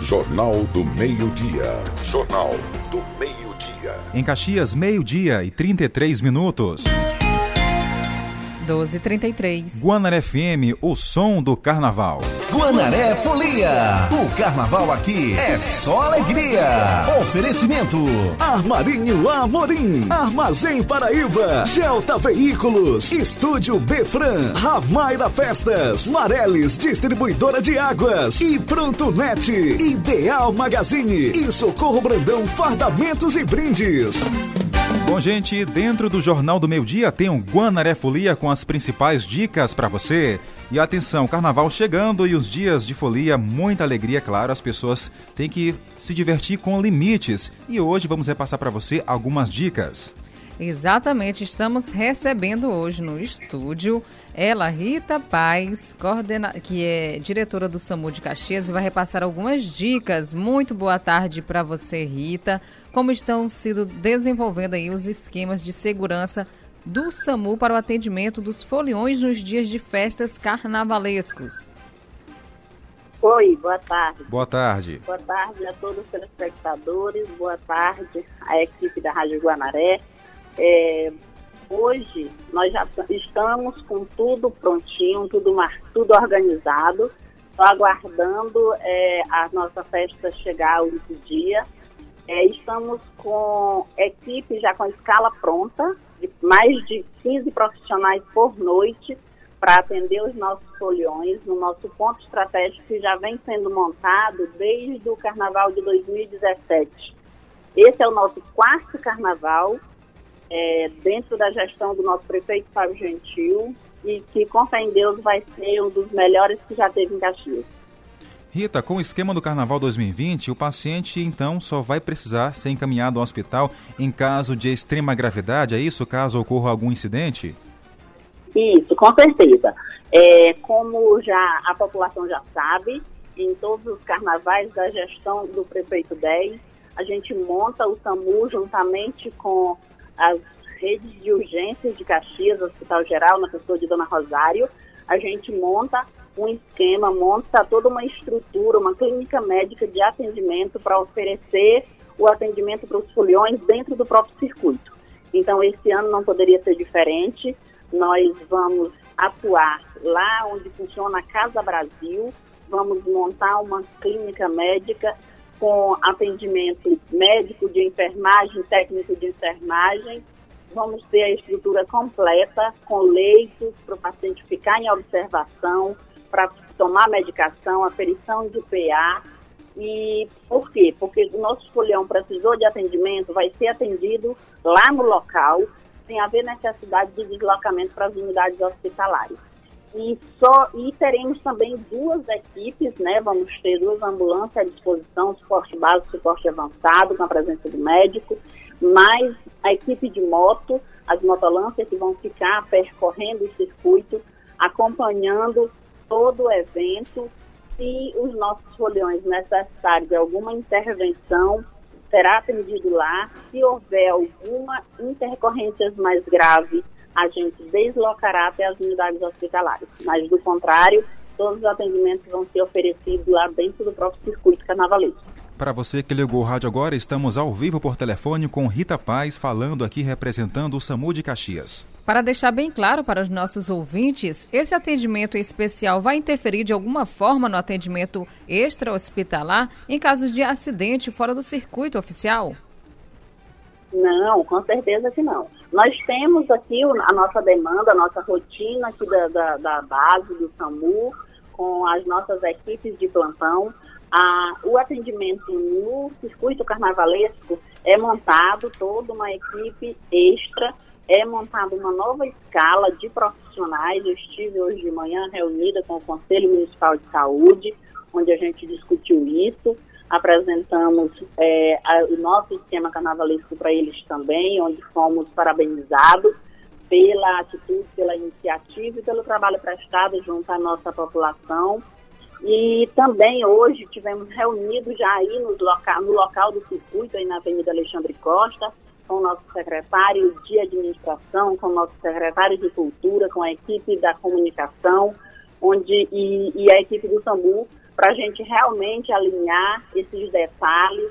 Jornal do Meio-Dia. Jornal do Meio-Dia. Em Caxias, meio-dia e 33 minutos. 12h33. Guanaré FM, o som do carnaval. Guanaré Folia. O carnaval aqui é só alegria. Oferecimento. Armarinho Amorim. Armazém Paraíba. Gelta Veículos. Estúdio Befran. Ramaira Festas. Mareles Distribuidora de Águas. E Pronto Net. Ideal Magazine. E Socorro Brandão Fardamentos e Brindes. Bom, gente, dentro do Jornal do Meio Dia tem um Guanaré Folia com as principais dicas para você. E atenção, carnaval chegando e os dias de folia, muita alegria, claro, as pessoas têm que se divertir com limites. E hoje vamos repassar para você algumas dicas. Exatamente, estamos recebendo hoje no estúdio ela, Rita Paz, coordena... que é diretora do SAMU de Caxias e vai repassar algumas dicas. Muito boa tarde para você, Rita. Como estão sido desenvolvendo aí os esquemas de segurança do SAMU para o atendimento dos foliões nos dias de festas carnavalescos? Oi, boa tarde. Boa tarde. Boa tarde a todos os telespectadores, boa tarde à equipe da Rádio Guanaré. É, hoje nós já estamos com tudo prontinho, tudo, tudo organizado, só aguardando é, a nossa festa chegar o dia. É, estamos com equipe já com a escala pronta, de mais de 15 profissionais por noite para atender os nossos foliões no nosso ponto estratégico que já vem sendo montado desde o carnaval de 2017. Esse é o nosso quarto carnaval é, dentro da gestão do nosso prefeito Fábio Gentil e que, com fé em Deus, vai ser um dos melhores que já teve em Caxias. Rita, com o esquema do Carnaval 2020, o paciente então só vai precisar ser encaminhado ao hospital em caso de extrema gravidade, é isso? Caso ocorra algum incidente? Isso, com certeza. É, como já a população já sabe, em todos os carnavais da gestão do prefeito 10, a gente monta o SAMU juntamente com as redes de urgências de Caxias, Hospital Geral, na pessoa de Dona Rosário, a gente monta um esquema, monta toda uma estrutura, uma clínica médica de atendimento para oferecer o atendimento para os foliões dentro do próprio circuito. Então, esse ano não poderia ser diferente. Nós vamos atuar lá onde funciona a Casa Brasil, vamos montar uma clínica médica com atendimento médico de enfermagem, técnico de enfermagem. Vamos ter a estrutura completa, com leitos para o paciente ficar em observação, para tomar medicação, aferição de PA. E por quê? Porque o nosso folião precisou de atendimento, vai ser atendido lá no local, sem haver necessidade de deslocamento para as unidades hospitalares. E, só, e teremos também duas equipes, né? Vamos ter duas ambulâncias à disposição, suporte básico, suporte avançado, com a presença do médico, mais a equipe de moto, as motolâncias que vão ficar percorrendo o circuito, acompanhando todo o evento. Se os nossos foliões necessitarem de alguma intervenção, será atendido lá. Se houver alguma intercorrência mais grave, a gente deslocará até as unidades hospitalares. Mas, do contrário, todos os atendimentos vão ser oferecidos lá dentro do próprio circuito carnavalesco. Para você que ligou o rádio agora, estamos ao vivo por telefone com Rita Paz, falando aqui representando o SAMU de Caxias. Para deixar bem claro para os nossos ouvintes, esse atendimento especial vai interferir de alguma forma no atendimento extra-hospitalar em casos de acidente fora do circuito oficial? Não, com certeza que não. Nós temos aqui a nossa demanda, a nossa rotina aqui da, da, da base do SAMU, com as nossas equipes de plantão. Ah, o atendimento no circuito carnavalesco é montado toda uma equipe extra, é montada uma nova escala de profissionais. Eu estive hoje de manhã reunida com o Conselho Municipal de Saúde, onde a gente discutiu isso apresentamos é, a, o nosso esquema carnavalesco para eles também, onde fomos parabenizados pela atitude, pela iniciativa e pelo trabalho prestado junto à nossa população. E também hoje tivemos reunidos já aí no local, no local do circuito, aí na Avenida Alexandre Costa, com o nosso secretário de administração, com o nosso secretário de cultura, com a equipe da comunicação, onde e, e a equipe do SAMU para a gente realmente alinhar esses detalhes,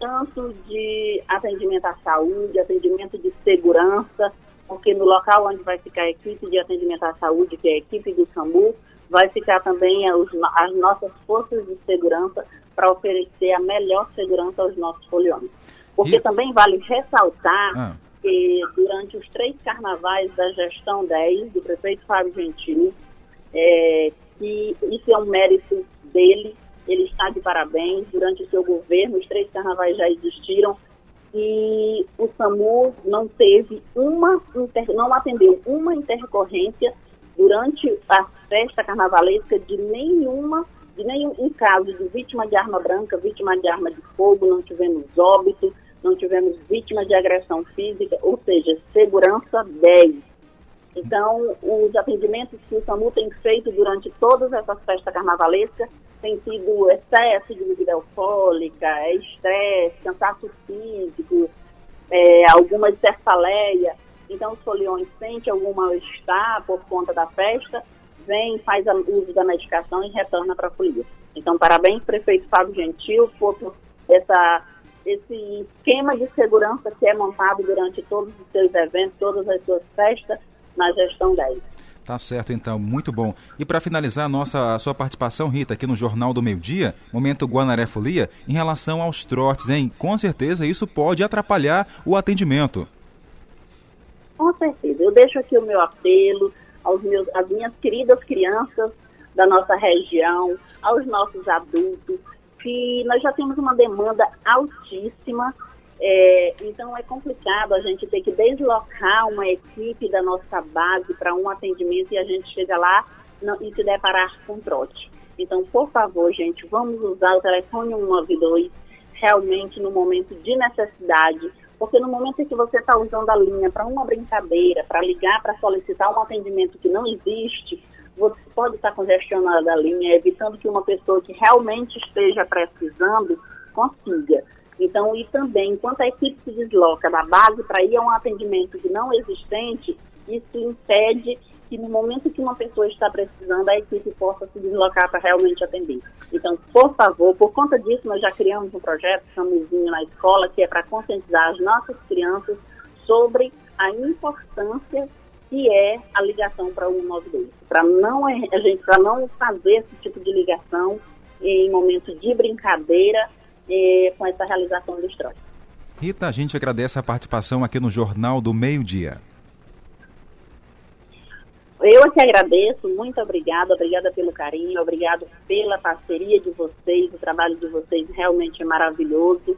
tanto de atendimento à saúde, atendimento de segurança, porque no local onde vai ficar a equipe de atendimento à saúde, que é a equipe do SAMU, vai ficar também as, as nossas forças de segurança para oferecer a melhor segurança aos nossos foliões. Porque e... também vale ressaltar ah. que durante os três carnavais da gestão 10 do prefeito Fábio Gentil, é, que isso é um mérito dele, ele está de parabéns. Durante o seu governo, os três carnavais já existiram e o SAMU não teve uma, não atendeu uma intercorrência durante a festa carnavalesca de nenhuma, de nenhum um caso de vítima de arma branca, vítima de arma de fogo, não tivemos óbito, não tivemos vítima de agressão física, ou seja, segurança 10. Então, os atendimentos que o SAMU tem feito durante todas essas festas carnavalescas tem sido excesso de bebida alcoólica, é estresse, cansaço físico, é, alguma cefaleia. Então, os foliões sentem algum mal-estar por conta da festa, vem, faz uso da medicação e retorna para a folia. Então, parabéns, prefeito Fábio Gentil, por essa, esse esquema de segurança que é montado durante todos os seus eventos, todas as suas festas, na gestão 10. Tá certo, então, muito bom. E para finalizar a nossa a sua participação, Rita, aqui no Jornal do Meio Dia, momento Guanaré Folia, em relação aos trotes, hein? Com certeza isso pode atrapalhar o atendimento. Com certeza. Eu deixo aqui o meu apelo aos meus, às minhas queridas crianças da nossa região, aos nossos adultos, que nós já temos uma demanda altíssima é, então é complicado a gente ter que deslocar uma equipe da nossa base para um atendimento e a gente chega lá não, e se deparar com trote. Então, por favor, gente, vamos usar o telefone 192 realmente no momento de necessidade, porque no momento em que você está usando a linha para uma brincadeira, para ligar, para solicitar um atendimento que não existe, você pode estar congestionando a linha, evitando que uma pessoa que realmente esteja precisando consiga. Então, e também, enquanto a equipe se desloca da base para ir a um atendimento que não existente, isso impede que no momento que uma pessoa está precisando, a equipe possa se deslocar para realmente atender. Então, por favor, por conta disso, nós já criamos um projeto, Chamuzinho na escola, que é para conscientizar as nossas crianças sobre a importância que é a ligação para o 192. Para não, a gente, para não fazer esse tipo de ligação em momento de brincadeira eh, com essa realização dos trotes. Rita, a gente agradece a participação aqui no Jornal do Meio Dia. Eu que agradeço, muito obrigada, obrigada pelo carinho, obrigado pela parceria de vocês, o trabalho de vocês realmente é maravilhoso.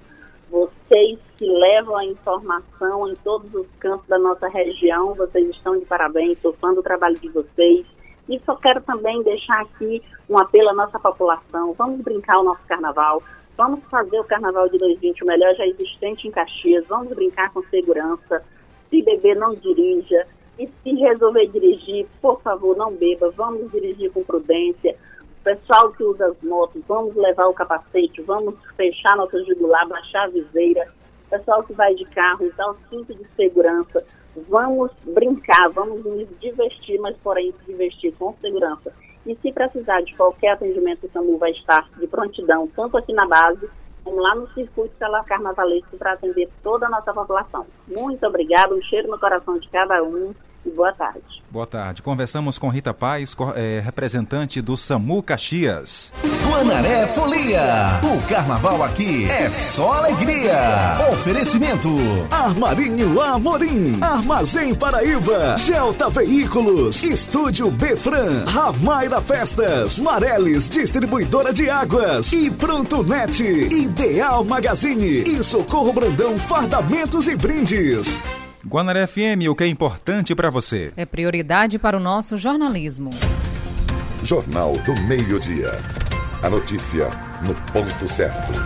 Vocês que levam a informação em todos os campos da nossa região, vocês estão de parabéns, sou fã do trabalho de vocês. E só quero também deixar aqui um apelo à nossa população. Vamos brincar o nosso carnaval, Vamos fazer o Carnaval de 2020 o melhor já existente em Caxias. Vamos brincar com segurança. Se beber, não dirija. E se resolver dirigir, por favor, não beba. Vamos dirigir com prudência. Pessoal que usa as motos, vamos levar o capacete, vamos fechar nossa jugular, baixar a viseira. Pessoal que vai de carro, usar o cinto de segurança. Vamos brincar, vamos nos divertir, mas porém se divertir com segurança. E se precisar de qualquer atendimento, o SAMU vai estar de prontidão, tanto aqui na base, como lá no circuito pela Carnavalesco, para atender toda a nossa população. Muito obrigada, um cheiro no coração de cada um e boa tarde. Boa tarde. Conversamos com Rita Paz, é, representante do SAMU Caxias. Guanaré Folia. O carnaval aqui é só alegria. Oferecimento: Armarinho Amorim, Armazém Paraíba, Gelta Veículos, Estúdio Befran, Ramaira Festas, Mareles Distribuidora de Águas e Pronto Net, Ideal Magazine e Socorro Brandão Fardamentos e Brindes. Guanaré FM, o que é importante para você? É prioridade para o nosso jornalismo. Jornal do Meio-Dia. A notícia no ponto certo.